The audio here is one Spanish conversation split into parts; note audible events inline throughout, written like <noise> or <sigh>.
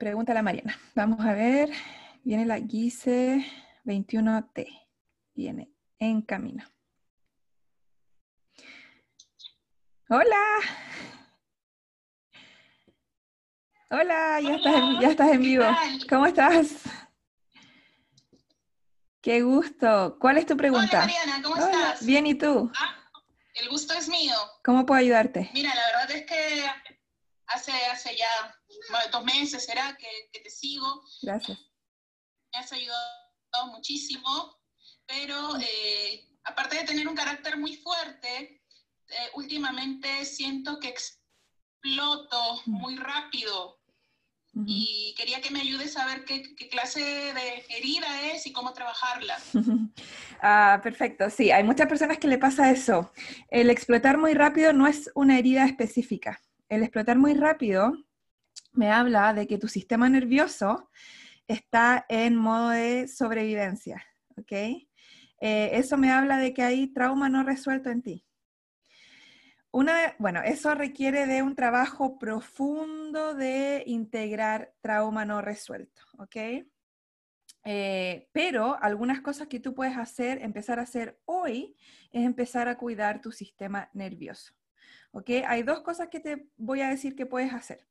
Pregunta a la Mariana. Vamos a ver. Viene la Guise 21T. Viene en camino. Hola. Hola, ya, estás, en, ya estás en vivo. ¿Cómo estás? Qué gusto. ¿Cuál es tu pregunta? Hola, Mariana, ¿cómo estás? Bien, ¿y tú? Ah, el gusto es mío. ¿Cómo puedo ayudarte? Mira, la verdad es que hace, hace ya dos meses, ¿será? Que, te sigo. Gracias. Me has ayudado muchísimo, pero eh, aparte de tener un carácter muy fuerte, eh, últimamente siento que exploto muy rápido. Y quería que me ayudes a ver qué, qué, clase de herida es y cómo trabajarla. <laughs> ah, perfecto, sí, hay muchas personas que le pasa eso. El explotar muy rápido no es una herida específica. El explotar muy rápido me habla de que tu sistema nervioso está en modo de sobrevivencia, ¿ok? Eh, eso me habla de que hay trauma no resuelto en ti. Una, bueno, eso requiere de un trabajo profundo de integrar trauma no resuelto, ¿ok? Eh, pero algunas cosas que tú puedes hacer, empezar a hacer hoy, es empezar a cuidar tu sistema nervioso, ¿ok? Hay dos cosas que te voy a decir que puedes hacer.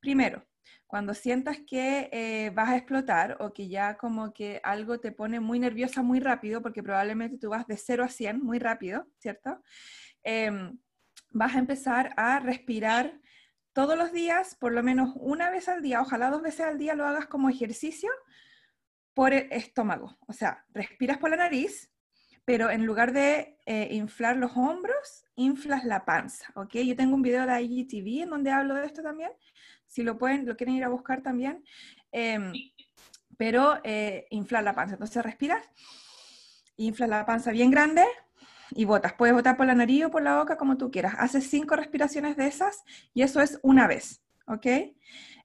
Primero, cuando sientas que eh, vas a explotar o que ya como que algo te pone muy nerviosa muy rápido, porque probablemente tú vas de 0 a 100 muy rápido, ¿cierto? Em, vas a empezar a respirar todos los días, por lo menos una vez al día, ojalá dos veces al día lo hagas como ejercicio por el estómago. O sea, respiras por la nariz, pero en lugar de eh, inflar los hombros, inflas la panza, ¿ok? Yo tengo un video de IGTV en donde hablo de esto también, si lo pueden, lo quieren ir a buscar también, em, pero eh, inflar la panza. Entonces respiras, inflas la panza bien grande y botas. Puedes botar por la nariz o por la boca como tú quieras. Haces cinco respiraciones de esas y eso es una vez, ¿ok?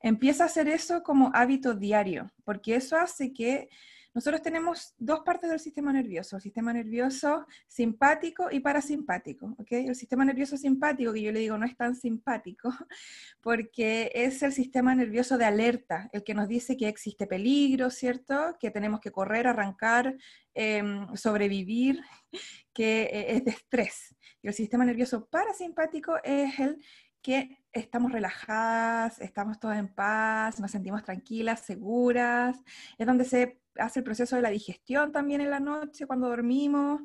Empieza a hacer eso como hábito diario, porque eso hace que nosotros tenemos dos partes del sistema nervioso, el sistema nervioso simpático y parasimpático, ¿ok? El sistema nervioso simpático, que yo le digo no es tan simpático, <laughs> porque es el sistema nervioso de alerta, el que nos dice que existe peligro, ¿cierto? Que tenemos que correr, arrancar, em, sobrevivir, <laughs> que eh, es de estrés. Y el sistema nervioso parasimpático es el que estamos relajadas, estamos todas en paz, nos sentimos tranquilas, seguras, es donde se hace el proceso de la digestión también en la noche cuando dormimos.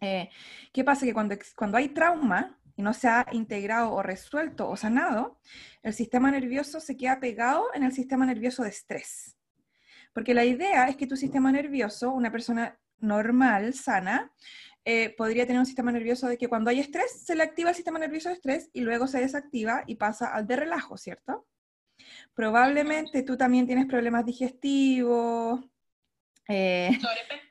Eh, ¿Qué pasa? Que cuando, cuando hay trauma y no se ha integrado o resuelto o sanado, el sistema nervioso se queda pegado en el sistema nervioso de estrés. Porque la idea es que tu sistema nervioso, una persona normal, sana, eh, podría tener un sistema nervioso de que cuando hay estrés, se le activa el sistema nervioso de estrés y luego se desactiva y pasa al de relajo, ¿cierto? Probablemente tú también tienes problemas digestivos, eh, <laughs>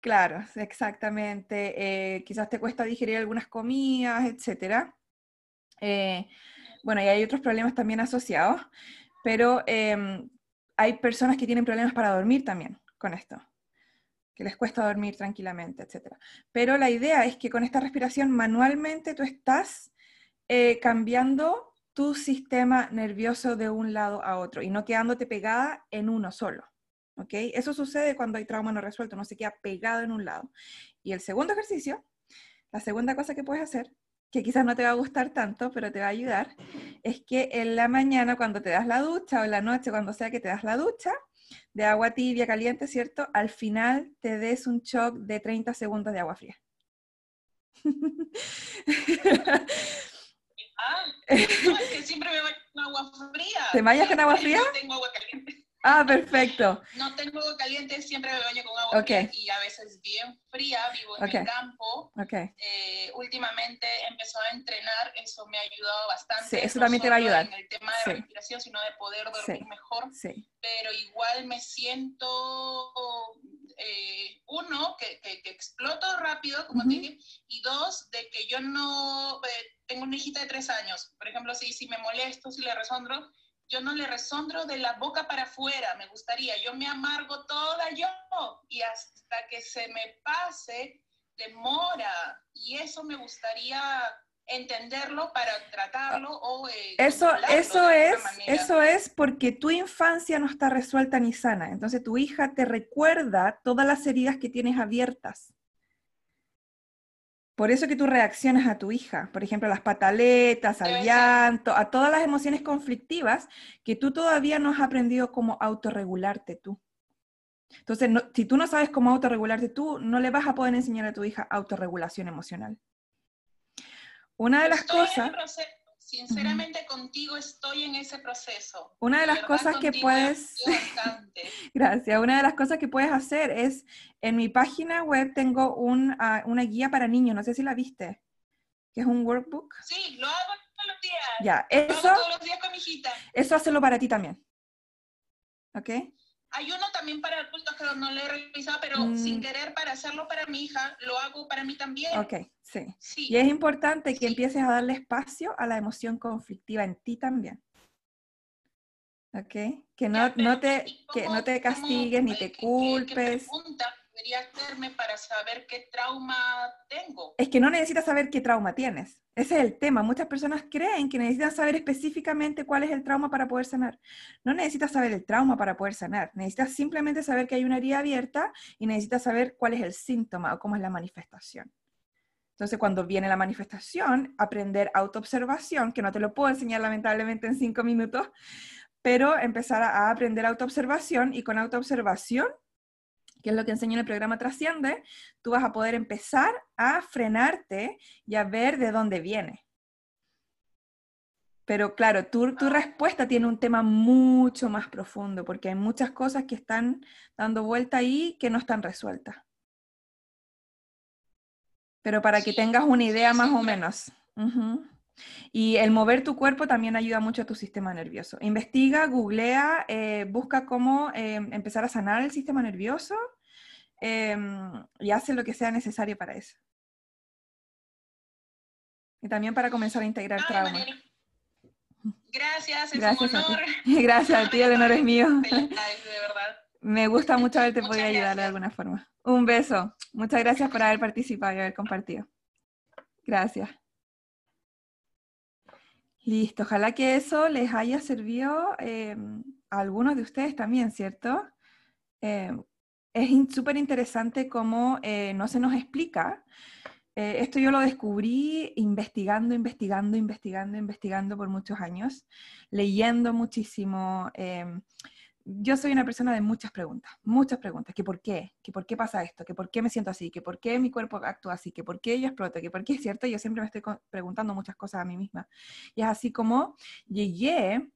claro, exactamente. Eh, quizás te cuesta digerir algunas comidas, etc. Eh, bueno, y hay otros problemas también asociados, pero em, hay personas que tienen problemas para dormir también con esto, que les cuesta dormir tranquilamente, etc. Pero la idea es que con esta respiración manualmente tú estás cambiando tu sistema nervioso de un lado a otro y no quedándote pegada en uno solo. ¿Ok? Eso sucede cuando hay trauma no resuelto, no se queda pegado en un lado. Y el segundo ejercicio, la segunda cosa que puedes hacer, que quizás no te va a gustar tanto, pero te va a ayudar, es que en la mañana cuando te das la ducha o en la noche cuando sea que te das la ducha, de agua tibia, caliente, ¿cierto? Al final te des un shock de 30 segundos de agua fría. Ah, <laughs> es que siempre me voy con agua fría. ¿Te vayas con agua fría? tengo agua caliente. Ah, perfecto. No tengo agua caliente, siempre me baño con agua okay. y a veces bien fría, vivo en el campo. Okay. Eh, últimamente empezó a entrenar, eso me ha ayudado bastante. Sí, eso también te va a ayudar. En el tema de respiración, sino de poder dormir mejor. Sí. Pero igual me siento, eh, uno, que, que, exploto rápido, como dije, y dos, de que yo no, eh, tengo una hijita de tres años, por ejemplo, si, si me molesto, si le resondro, yo no le resondro de la boca para afuera, me gustaría, yo me amargo toda yo y hasta que se me pase demora y eso me gustaría entenderlo para tratarlo o eh, eso eso es eso es porque tu infancia no está resuelta ni sana. Entonces tu hija te recuerda todas las heridas que tienes abiertas por eso que tú reaccionas a tu hija, por ejemplo, a las pataletas, al llanto, a todas las emociones conflictivas que tú todavía no has aprendido cómo autorregularte tú. Entonces, si tú no sabes cómo autorregularte tú, no le vas a poder enseñar a tu hija autorregulación emocional. Una de las cosas... Sinceramente contigo estoy en ese proceso. Una de las cosas que puedes... <laughs> Gracias. Una de las cosas que puedes hacer es, en mi página web tengo ah, una guía para niños, no sé si la viste, que es un workbook. Sí, lo hago todos los días. Ya, eso... todos los días con mi hijita. Eso hazlo para ti también. ¿Ok? Hay uno también para adultos que no lo he revisado, pero mm. sin querer para hacerlo para mi hija, lo hago para mí también. Ok, sí. Y es importante que empieces a darle espacio a la emoción conflictiva en ti también. ¿Ok? Que no, no, te, que no te castigues ni te culpes debería hacerme para saber qué trauma tengo? Es que no necesitas saber qué trauma tienes. Ese es el tema. Muchas personas creen que necesitan saber específicamente cuál es el trauma para poder sanar. No necesitas saber el trauma para poder sanar. Necesitas simplemente saber que hay una herida abierta y necesitas saber cuál es el síntoma o cómo es la manifestación. Entonces, cuando viene la manifestación, aprender autoobservación, que no te lo puedo enseñar lamentablemente en cinco minutos, pero empezar a aprender autoobservación y con autoobservación que es lo que enseño en el programa Trasciende, tú vas a poder empezar a frenarte y a ver de dónde viene. Pero claro, tu, tu, respuesta tiene un tema mucho más profundo, porque hay muchas cosas que están dando vuelta ahí que no están resueltas. Pero para que tengas una idea más o menos. Y el mover tu cuerpo también ayuda mucho a tu sistema nervioso. Investiga, googlea, eh, busca cómo eh, empezar a sanar el sistema nervioso Em, y hace lo que sea necesario para eso. Y también para comenzar a integrar trauma. Gracias, es Gracias un honor. A ti. Gracias a ti, el honor <laughs> es mío. <laughs> Me gusta mucho haberte podido ayudar de alguna forma. Un beso. Muchas gracias por haber participado y haber compartido. Gracias. Listo, ojalá que eso les haya servido em, a algunos de ustedes también, ¿cierto? Em, es súper interesante cómo eh, no se nos explica. Eh, esto yo lo descubrí investigando, investigando, investigando, investigando por muchos años, leyendo muchísimo. Em, yo soy una persona de muchas preguntas, muchas preguntas, que por qué, que por qué pasa esto, que por qué me siento así, que por qué mi cuerpo actúa así, que por qué yo exploto, que por qué es cierto, yo siempre me estoy preguntando muchas cosas a mí misma. Y es así como llegué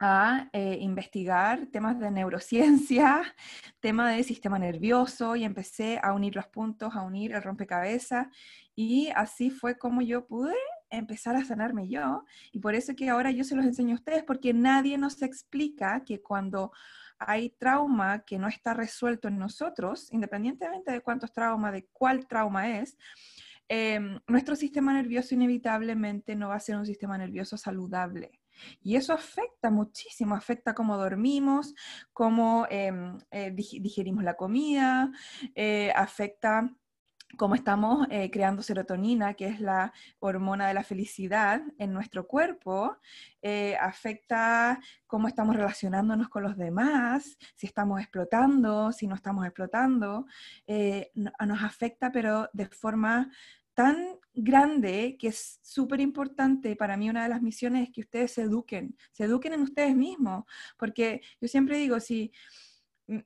a eh, investigar temas de neurociencia, <laughs> tema de sistema nervioso y empecé a unir los puntos, a unir el rompecabezas y así fue como yo pude empezar a sanarme yo y por eso que ahora yo se los enseño a ustedes porque nadie nos explica que cuando hay trauma que no está resuelto en nosotros, independientemente de cuántos traumas, de cuál trauma es, em, nuestro sistema nervioso inevitablemente no va a ser un sistema nervioso saludable. Y eso afecta muchísimo, afecta cómo dormimos, cómo em, eh, digerimos la comida, eh, afecta cómo estamos eh, creando serotonina, que es la hormona de la felicidad en nuestro cuerpo, afecta cómo estamos relacionándonos con los demás, si estamos explotando, si no estamos explotando, nos afecta pero de forma tan grande que es súper importante para mí una de las misiones es que ustedes se eduquen, se eduquen en ustedes mismos, porque yo siempre digo, si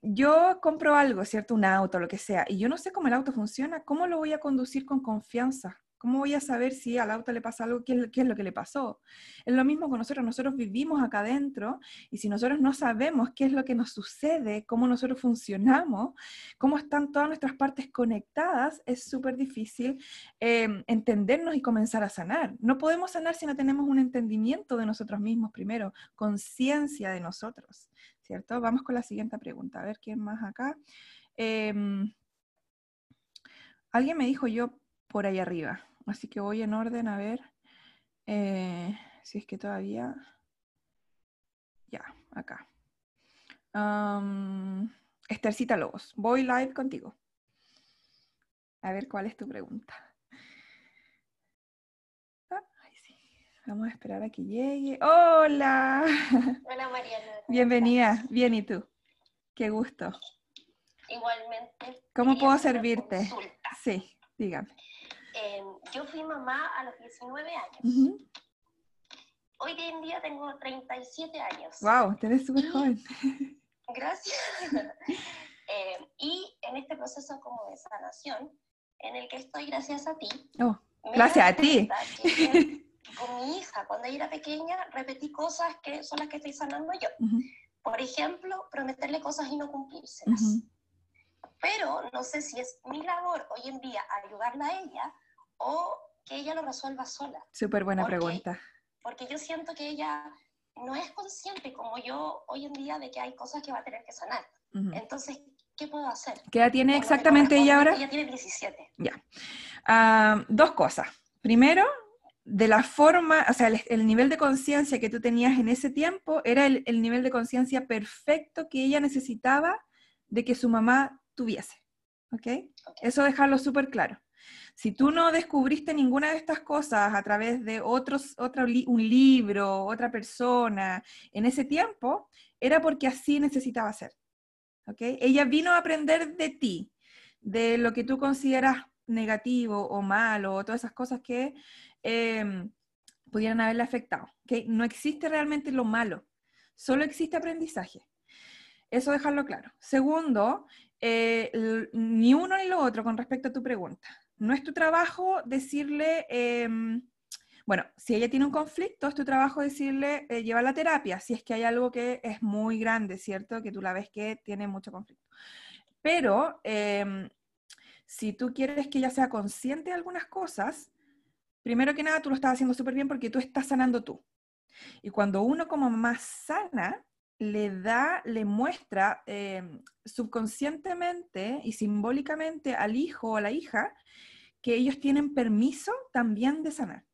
yo compro algo, ¿cierto? Un auto, lo que sea, y yo no sé cómo el auto funciona, ¿cómo lo voy a conducir con confianza? ¿Cómo voy a saber si al auto le pasa algo? ¿Qué es, lo que le pasó? Es lo mismo con nosotros. Nosotros vivimos acá adentro y si nosotros no sabemos qué es lo que nos sucede, cómo nosotros funcionamos, cómo están todas nuestras partes conectadas, es súper difícil eh, entendernos y comenzar a sanar. No podemos sanar si no tenemos un entendimiento de nosotros mismos primero, conciencia de nosotros, ¿cierto? Vamos con la siguiente pregunta. A ver quién más acá. Em, alguien me dijo yo por ahí arriba, así que voy en orden a ver eh, si es que todavía... Ya, acá. Um, Estercita Lobos, voy live contigo. A ver cuál es tu pregunta. Ah, Vamos a esperar a que llegue. ¡Hola! <laughs> Hola Mariana. Bienvenida. Bien, ¿y tú? Qué gusto. Igualmente. ¿Cómo puedo servirte? Sí, dígame. Eh, yo fui mamá a los 19 años. Hoy en día tengo 37 años. ¡Wow! Te ves súper joven. Gracias. <laughs> eh, y en este proceso como de sanación, en el que estoy gracias a ti. Oh, gracias a ti. con mi <laughs> hija, cuando ella era pequeña, repetí cosas que son las que estoy sanando yo. Uh -huh. Por ejemplo, prometerle cosas y no cumplírselas. Uh -huh. Pero no sé si es mi labor hoy en día ayudarla a ella o que ella lo resuelva sola. Súper buena porque, pregunta. Porque yo siento que ella no es consciente como yo hoy en día de que hay cosas que va a tener que sanar. Uh -huh. Entonces, ¿qué puedo hacer? ¿Qué edad tiene exactamente ella ahora? Ella tiene 17. Ya. Uh, dos cosas. Primero, de la forma, o sea, el, el nivel de conciencia que tú tenías en ese tiempo era el, el nivel de conciencia perfecto que ella necesitaba de que su mamá tuviese. ¿Ok? okay. Eso dejarlo súper claro. Si tú no descubriste ninguna de estas cosas a través de otros, otro, un libro, otra persona, en ese tiempo, era porque así necesitaba ser. Ella vino a aprender de ti, de lo que tú consideras negativo o malo, o todas esas cosas que eh, pudieran haberle afectado. No existe realmente lo malo, solo existe aprendizaje. Eso dejarlo claro. Segundo, eh, ni uno ni lo otro con respecto a tu pregunta. No es tu trabajo decirle, eh, bueno, si ella tiene un conflicto, es tu trabajo decirle, eh, lleva la terapia, si es que hay algo que es muy grande, ¿cierto? Que tú la ves que tiene mucho conflicto. Pero em, si tú quieres que ella sea consciente de algunas cosas, primero que nada tú lo estás haciendo súper bien porque tú estás sanando tú. Y cuando uno como más sana, le da, le muestra eh, subconscientemente y simbólicamente al hijo o a la hija que ellos tienen permiso también de sanar.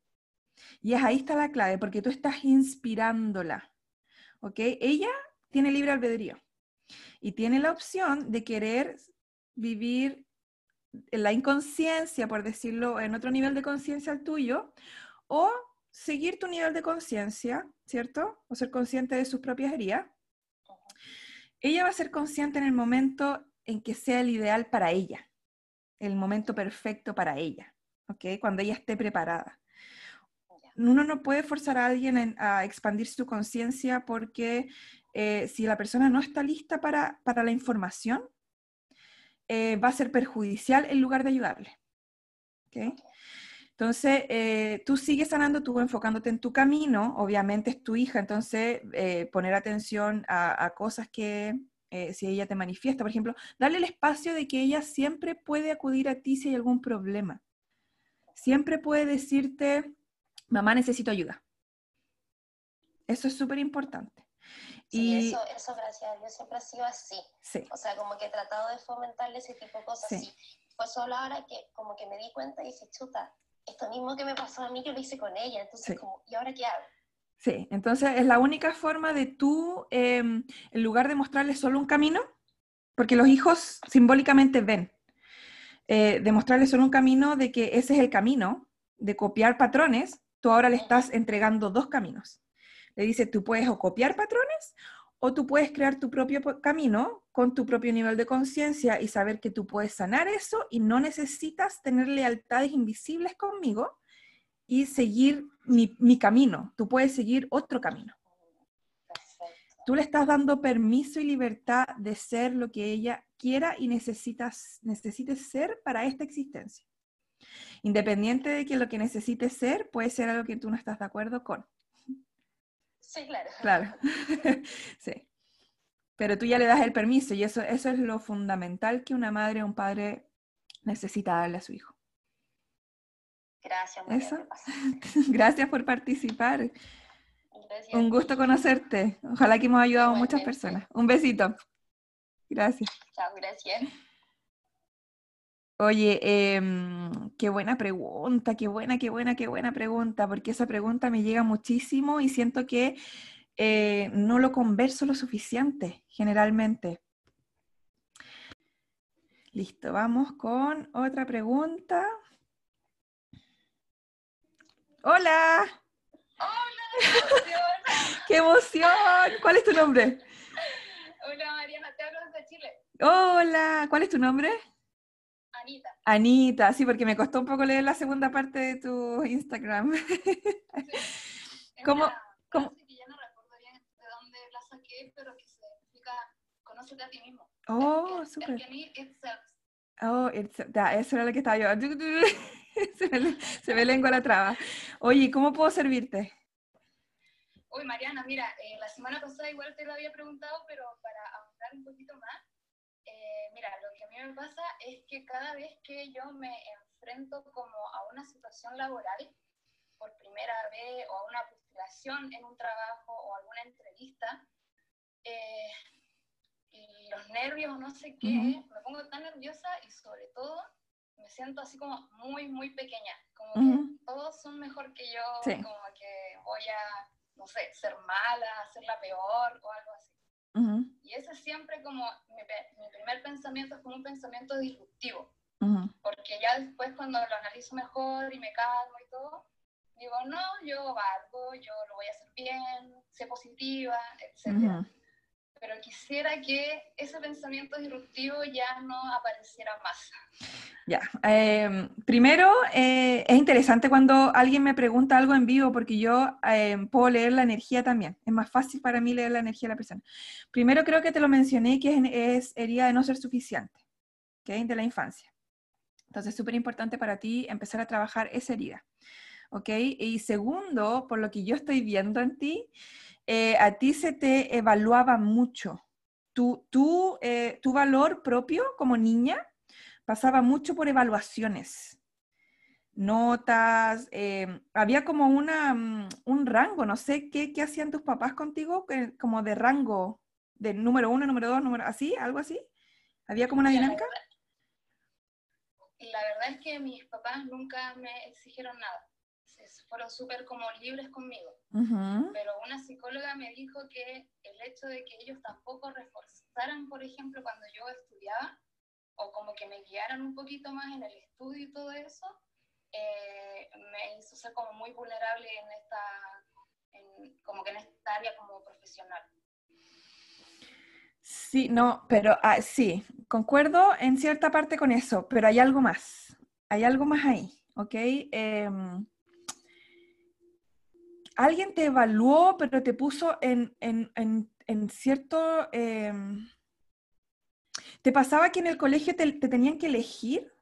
Y es ahí está la clave, porque tú estás inspirándola. ¿Ok? Ella tiene libre albedrío y tiene la opción de querer vivir la inconsciencia, por decirlo, en otro nivel de conciencia al tuyo, o seguir tu nivel de conciencia, ¿cierto? O ser consciente de sus propias heridas. Ella va a ser consciente en el momento en que sea el ideal para ella, el momento perfecto para ella, ¿ok? Cuando ella esté preparada. Uno no puede forzar a alguien en, a expandir su conciencia porque eh, si la persona no está lista para, para la información, eh, va a ser perjudicial en lugar de ayudarle. ¿okay? Entonces, eh, tú sigues sanando, tú enfocándote en tu camino, obviamente es tu hija, entonces eh, poner atención a, a cosas que, eh, si ella te manifiesta, por ejemplo, darle el espacio de que ella siempre puede acudir a ti si hay algún problema. Siempre puede decirte, mamá, necesito ayuda. Eso es súper importante. Sí, y... eso, eso, gracias a Dios, siempre ha sido así. Sí. O sea, como que he tratado de fomentarle ese tipo de cosas. Sí. sí. Fue solo ahora que como que me di cuenta y dije, chuta, esto mismo que me pasó a mí, yo lo hice con ella. Entonces, sí. como, ¿y ahora qué hago? Sí, entonces es la única forma de tú, eh, en lugar de mostrarles solo un camino, porque los hijos simbólicamente ven, eh, de mostrarles solo un camino de que ese es el camino, de copiar patrones, tú ahora le estás entregando dos caminos. Le dice, tú puedes o copiar patrones o tú puedes crear tu propio camino con tu propio nivel de conciencia y saber que tú puedes sanar eso y no necesitas tener lealtades invisibles conmigo y seguir mi, mi camino. Tú puedes seguir otro camino. Tú le estás dando permiso y libertad de ser lo que ella quiera y necesitas, necesites ser para esta existencia. Independiente de que lo que necesites ser, puede ser algo que tú no estás de acuerdo con. Sí, claro. Claro, <laughs> sí. Pero tú ya le das el permiso y eso, eso es lo fundamental que una madre o un padre necesita darle a su hijo. Gracias. Eso. <laughs> Gracias por participar. Un gusto conocerte. Ojalá que hemos ayudado a muchas personas. Un besito. Gracias. Chao, gracias. Oye, em, qué buena pregunta, qué buena, qué buena, qué buena pregunta, porque esa pregunta me llega muchísimo y siento que eh, no lo converso lo suficiente, generalmente. Listo, vamos con otra pregunta. Hola. Hola, <laughs> ¡Qué emoción! ¿Cuál es tu nombre? Hola Mariana, te hablo desde Chile. Hola, ¿cuál es tu nombre? Anita. Anita, sí, porque me costó un poco leer la segunda parte de tu Instagram. <laughs> Es ¿Cómo- una cómo? que ya no recuerdo bien de dónde la saqué, pero que significa conócete a ti mismo. Oh, súper. Oh, ya, eso era lo que estaba yo. <laughs> Se me, se me lengua la traba. Oye, ¿cómo puedo servirte? Uy, Mariana, mira, eh, la semana pasada igual te lo había preguntado, pero para ahondar un poquito más, eh, mira, lo que a mí me pasa es que cada vez que yo me enfrento como a una situación laboral, por primera vez, o a una postulación en un trabajo o alguna entrevista, eh, y los nervios no sé qué, me pongo tan nerviosa y sobre todo me siento así como muy, muy pequeña, como que todos son mejor que yo, Sí. como que voy a, no sé, ser mala, ser la peor o algo así. Y ese es siempre como, mi, mi primer pensamiento es como un pensamiento disruptivo, porque ya después cuando lo analizo mejor y me calmo y todo, digo, no, yo valgo, yo lo voy a hacer bien, sé positiva, etc. Pero quisiera que ese pensamiento disruptivo ya no apareciera más. Ya. em, primero, eh, es interesante cuando alguien me pregunta algo en vivo porque yo em, puedo leer la energía también. Es más fácil para mí leer la energía de la persona. Primero, creo que te lo mencioné, que es, es herida de no ser suficiente, ¿ok? De la infancia. Entonces, es súper importante para ti empezar a trabajar esa herida, ¿ok? Y segundo, por lo que yo estoy viendo en ti, eh, a ti se te evaluaba mucho. Tu, tu, eh, tu valor propio como niña pasaba mucho por evaluaciones, notas, eh, había como una, mm, un rango, no sé qué, qué hacían tus papás contigo, como de rango, de número uno, número dos, número así, algo así. ¿Había como una la dinámica? La verdad es que mis papás nunca me exigieron nada. Se- Fueron súper como libres conmigo. Ujú, Pero una psicóloga me dijo que el hecho de que ellos tampoco reforzaran, por ejemplo, cuando yo estudiaba, o como que me guiaran un poquito más en el estudio y todo eso, eh, me hizo ser como muy vulnerable en esta, en- como que en esta área como profesional. Sí, no, pero ah, sí, concuerdo en cierta parte con eso, pero hay algo más, hay algo más ahí, ¿ok? Em, alguien te evaluó, pero te puso en, en, en, en cierto... em, ¿te pasaba que en el colegio te, te tenían que elegir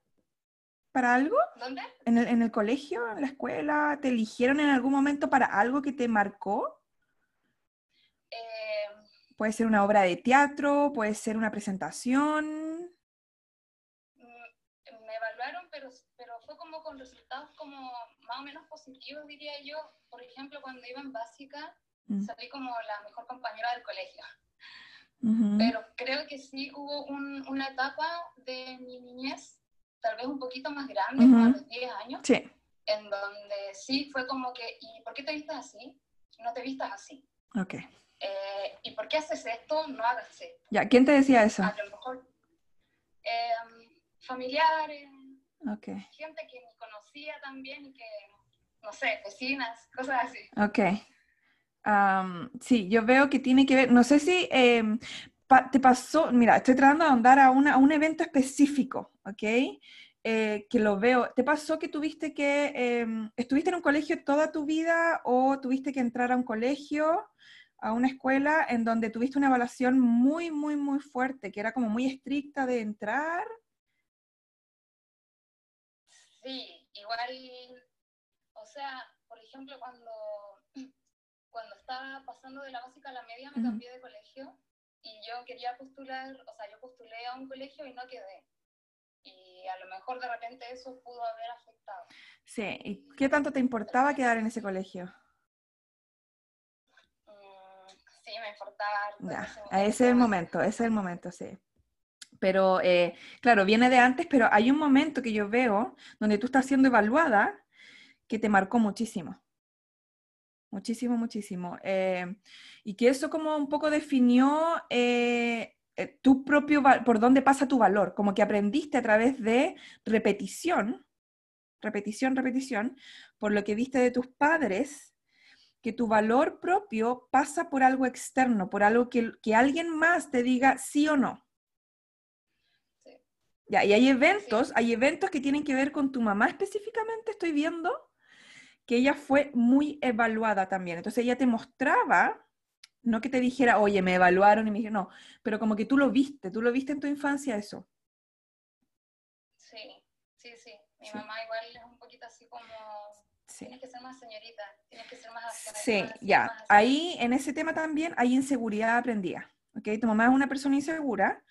para algo? ¿Dónde? ¿En el, en el colegio, en la escuela, te eligieron en algún momento para algo que te marcó? Eh, Puede ser una obra de teatro, puede ser una presentación. mm, me evaluaron, pero, pero fue como con resultados como más o menos positivos, diría yo. Por ejemplo, cuando iba en básica, Mm. salí como la mejor compañera del colegio. Pero creo que sí hubo un- una etapa de mi niñez, tal vez un poquito más grande, como a Ujú. los 10 años, Sí, en donde sí fue como que, ¿y por qué te vistas así? No te vistas así. ok. Eh, ¿Y por qué haces esto? No hagas esto. Ya, ¿quién te decía eso? A lo mejor eh, familiares, Ok, gente que ni conocía también y que, no sé, vecinas, cosas así. ok. Am, sí, yo veo que tiene que ver, no sé si em, pa- te pasó, mira, estoy tratando de ahondar a, una- a un evento específico, ¿ok? Eh, que lo veo. ¿Te pasó que tuviste que, em, estuviste en un colegio toda tu vida o tuviste que entrar a un colegio, a una escuela en donde tuviste una evaluación muy, muy, muy fuerte, que era como muy estricta de entrar? Sí, igual, o sea, por ejemplo, cuando, <clears throat> cuando estaba pasando de la básica a la media, me cambié de colegio y yo quería postular, o sea, yo postulé a un colegio y no quedé. Y a lo mejor de repente eso pudo haber afectado. Sí, ¿y qué tanto te importaba quedar en ese colegio? Mm, sí, me importaba. Ya, ese es el momento, ese es el momento, sí. Pero, eh, claro, viene de antes, pero hay un momento que yo veo donde tú estás siendo evaluada que te marcó muchísimo. Muchísimo, muchísimo. Eh, y que eso como un poco definió eh, tu propio, por dónde pasa tu valor, como que aprendiste a través de repetición, repetición, repetición, por lo que viste de tus padres, que tu valor propio pasa por algo externo, por algo que, que alguien más te diga sí o no. Ya, y hay eventos, hay eventos que tienen que ver con tu mamá específicamente, estoy viendo, que ella fue muy evaluada también. Entonces ella te mostraba, no que te dijera, oye, me evaluaron y me dijeron, no, pero como que tú lo viste, tú lo viste en tu infancia eso. Sí, sí, sí. Mi mamá igual es un poquito así como, tienes que ser más señorita, tienes que ser más... Sí, ya. Ahí, en ese tema también, hay inseguridad aprendida. ¿ok? Tu mamá es una persona insegura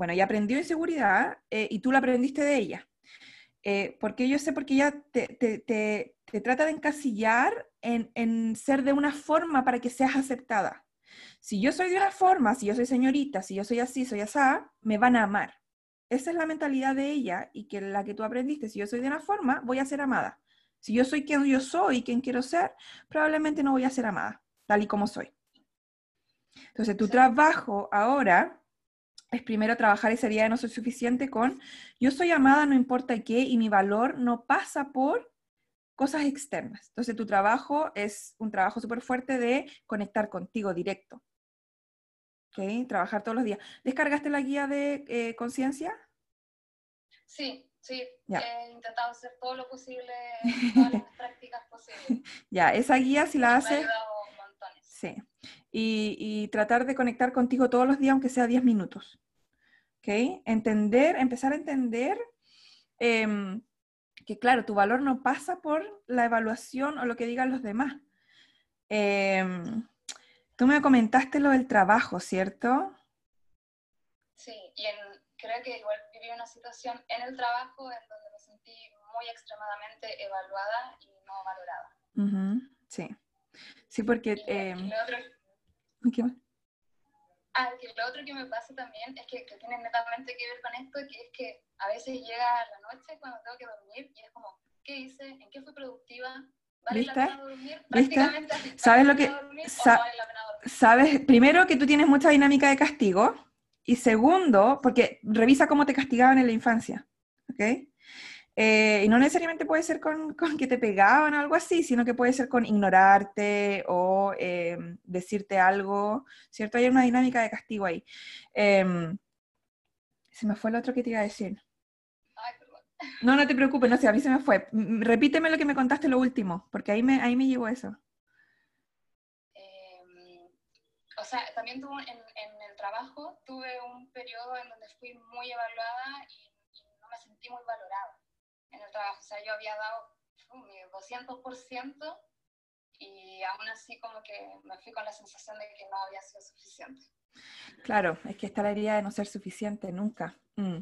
bueno, ella aprendió inseguridad eh, y tú la aprendiste de ella. Eh, porque yo sé, porque ella te, trata de encasillar en, ser de una forma para que seas aceptada. Si yo soy de una forma, si yo soy señorita, si yo soy así, soy asá, me van a amar. Esa es la mentalidad de ella y que la que tú aprendiste. Si yo soy de una forma, voy a ser amada. Si yo soy quien yo soy, quien quiero ser, probablemente no voy a ser amada, tal y como soy. Entonces, tu trabajo ahora es primero trabajar esa idea de no soy suficiente con yo soy amada no importa qué y mi valor no pasa por cosas externas. Entonces tu trabajo es un trabajo súper fuerte de conectar contigo directo. ¿Ok? Trabajar todos los días. ¿Descargaste la guía de eh, conciencia? Sí, sí. He intentado hacer todo lo posible, <laughs> todas las prácticas posibles. Ya, esa guía si la haces... Sí. Y, y, tratar de conectar contigo todos los días, aunque sea 10 minutos. ¿Ok? Entender, empezar a entender em, que, claro, tu valor no pasa por la evaluación o lo que digan los demás. Em, tú me comentaste lo del trabajo, ¿cierto? Sí, y creo que igual viví una situación en el trabajo en donde me sentí muy extremadamente evaluada y no valorada. sí. Sí, porque... Eh, Ah, que lo otro que me pasa también es que, tiene netamente que ver con esto, que es que a veces llega la noche cuando tengo que dormir y es como, ¿qué hice? ¿En qué fui productiva? ¿Vale la pena dormir? Prácticamente ¿Sabes lo que... Sabes, primero que tú tienes mucha dinámica de castigo y segundo, porque revisa cómo te castigaban en la infancia, ¿ok? Eh, y no necesariamente puede ser con, que te pegaban o algo así, sino que puede ser con ignorarte o eh, decirte algo, ¿cierto? Hay una dinámica de castigo ahí. Em, se me fue el otro que te iba a decir. No, no te preocupes, no sé, a mí se me fue. Repíteme lo que me contaste lo último, porque ahí me, ahí me llegó eso. Em, o sea, también tuve en, el trabajo, tuve un periodo en donde fui muy evaluada y no me sentí muy valorada en el trabajo. O sea, yo había dado mi 200% y aún así como que me fui con la sensación de que no había sido suficiente. Claro, es que está la herida de no ser suficiente nunca. Mm.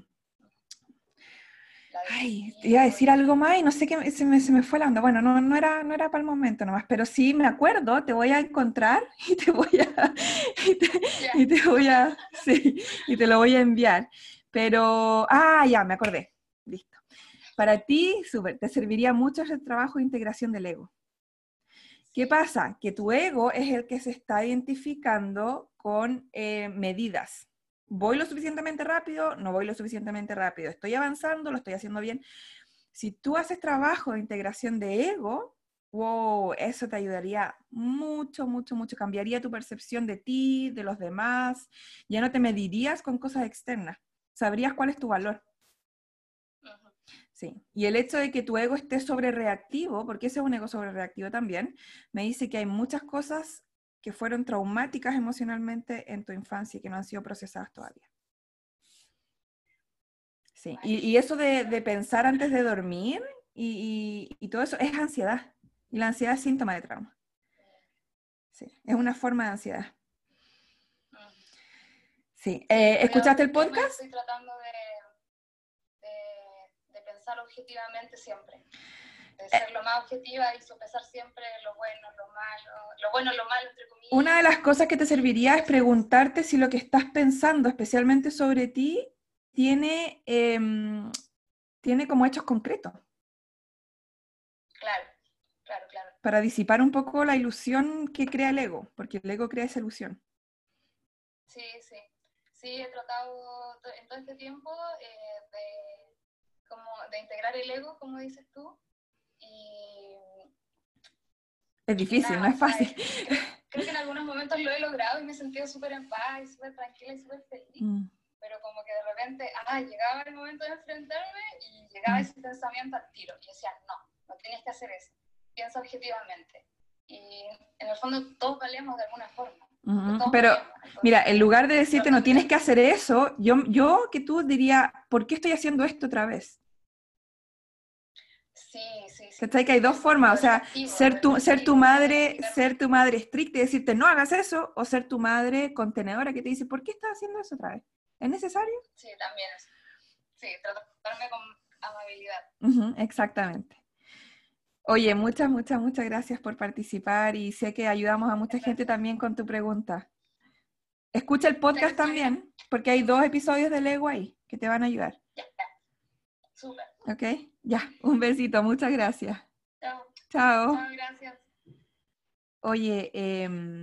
Ay, iba a decir algo más y no sé qué, se me, se me fue la onda. Bueno, no, no, era, no era para el momento nomás, pero sí me acuerdo, te voy a encontrar <laughs> y te voy a, y te, y te voy a, sí, y te lo voy a enviar. Pero, ah, ya, me acordé. Para ti, te serviría mucho ese trabajo de integración del ego. ¿Qué pasa? Que tu ego es el que se está identificando con eh, medidas. ¿Voy lo suficientemente rápido? No voy lo suficientemente rápido. ¿Estoy avanzando? ¿Lo estoy haciendo bien? Si tú haces trabajo de integración de ego, wow, eso te ayudaría mucho, mucho, mucho. Cambiaría tu percepción de ti, de los demás. Ya no te medirías con cosas externas. Sabrías cuál es tu valor. Sí, y el hecho de que tu ego esté sobre reactivo, porque ese es un ego sobre reactivo también, me dice que hay muchas cosas que fueron traumáticas emocionalmente en tu infancia y que no han sido procesadas todavía. Sí, y, eso de, pensar antes de dormir y, y, todo eso es ansiedad. Y la ansiedad es síntoma de trauma. Sí, es una forma de ansiedad. Sí. Eh, ¿Escuchaste el podcast? Estoy tratando pensar objetivamente siempre. De eh. ser lo más objetiva y sopesar siempre lo bueno, lo malo, lo bueno, lo malo, entre comillas. Una de las cosas que te serviría es preguntarte si lo que estás pensando, especialmente sobre ti, tiene, em, tiene como hechos concretos. Claro, claro, claro. Para disipar un poco la ilusión que crea el ego, porque el ego crea esa ilusión. Sí, sí sí he tratado en todo este tiempo eh, de, como de integrar el ego, como dices tú, y... Es difícil, no es fácil. <laughs> creo, que en algunos momentos lo he logrado y me he sentido súper en paz, y súper tranquila y súper feliz. Mm. Pero como que de repente, ah, llegaba el momento de enfrentarme y llegaba mm. ese pensamiento al tiro. Y decía, no, no tienes que hacer eso. Piensa objetivamente. Y en el fondo todos valemos de alguna forma. Pero mira, en lugar de decirte no tienes que hacer eso, yo, yo que tú diría, ¿por qué estoy haciendo esto otra vez? Sí, sí, sí. Que hay dos formas, o sea, ser tu, ser tu madre, ser tu madre estricta y decirte no hagas eso, o ser tu madre contenedora que te dice, ¿por qué estás haciendo eso otra vez? ¿Es necesario? Sí, también es. Sí, tratarme con amabilidad. exactamente. Oye, muchas, muchas, muchas gracias por participar y sé que ayudamos a mucha gente también con tu pregunta. Escucha el podcast también, porque hay dos episodios de Lego ahí que te van a ayudar. Ya, Súper. Ok, ya, un besito, muchas gracias. Chao. Chao. Chao, gracias. Oye, eh...